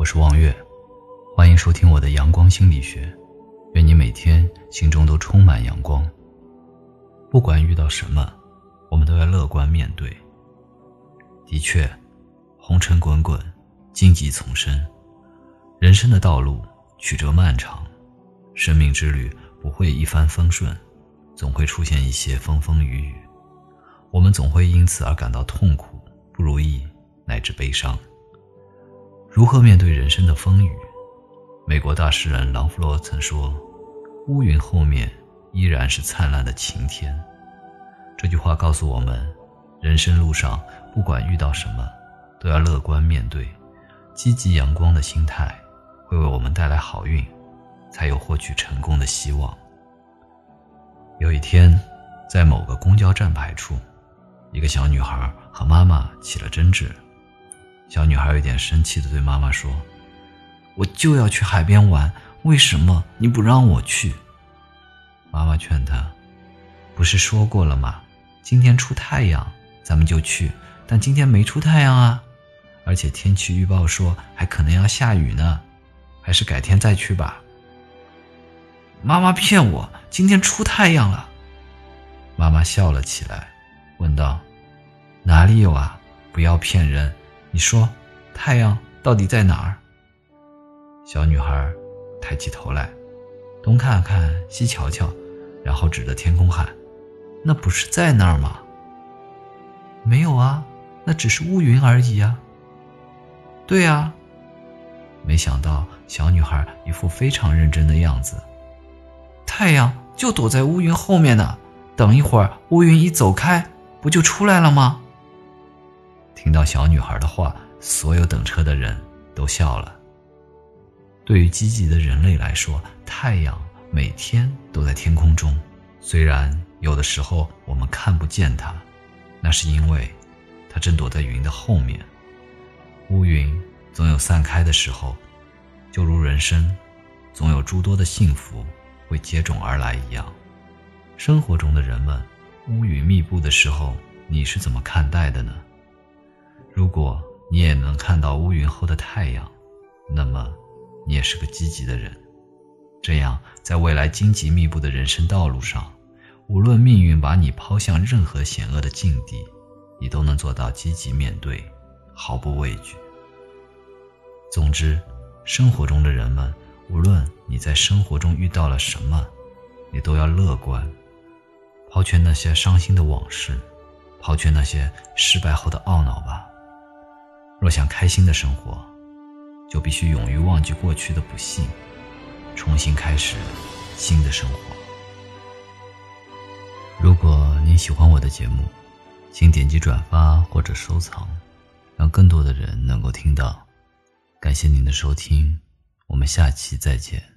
我是望月，欢迎收听我的阳光心理学。愿你每天心中都充满阳光。不管遇到什么，我们都要乐观面对。的确，红尘滚滚，荆棘丛生，人生的道路曲折漫长，生命之旅不会一帆风顺，总会出现一些风风雨雨。我们总会因此而感到痛苦、不如意乃至悲伤。如何面对人生的风雨？美国大诗人朗弗洛曾说：“乌云后面依然是灿烂的晴天。”这句话告诉我们，人生路上不管遇到什么，都要乐观面对，积极阳光的心态会为我们带来好运，才有获取成功的希望。有一天，在某个公交站牌处。一个小女孩和妈妈起了争执，小女孩有点生气的对妈妈说：“我就要去海边玩，为什么你不让我去？”妈妈劝她：“不是说过了吗？今天出太阳，咱们就去。但今天没出太阳啊，而且天气预报说还可能要下雨呢，还是改天再去吧。”妈妈骗我，今天出太阳了。妈妈笑了起来。问道：“哪里有啊？不要骗人！你说，太阳到底在哪儿？”小女孩抬起头来，东看看，西瞧瞧，然后指着天空喊：“那不是在那儿吗？”“没有啊，那只是乌云而已啊。”“对啊。”没想到小女孩一副非常认真的样子。“太阳就躲在乌云后面呢，等一会儿乌云一走开。”不就出来了吗？听到小女孩的话，所有等车的人都笑了。对于积极的人类来说，太阳每天都在天空中，虽然有的时候我们看不见它，那是因为它正躲在云的后面。乌云总有散开的时候，就如人生总有诸多的幸福会接踵而来一样。生活中的人们。乌云密布的时候，你是怎么看待的呢？如果你也能看到乌云后的太阳，那么你也是个积极的人。这样，在未来荆棘密布的人生道路上，无论命运把你抛向任何险恶的境地，你都能做到积极面对，毫不畏惧。总之，生活中的人们，无论你在生活中遇到了什么，你都要乐观。抛却那些伤心的往事，抛却那些失败后的懊恼吧。要想开心的生活，就必须勇于忘记过去的不幸，重新开始新的生活。如果您喜欢我的节目，请点击转发或者收藏，让更多的人能够听到。感谢您的收听，我们下期再见。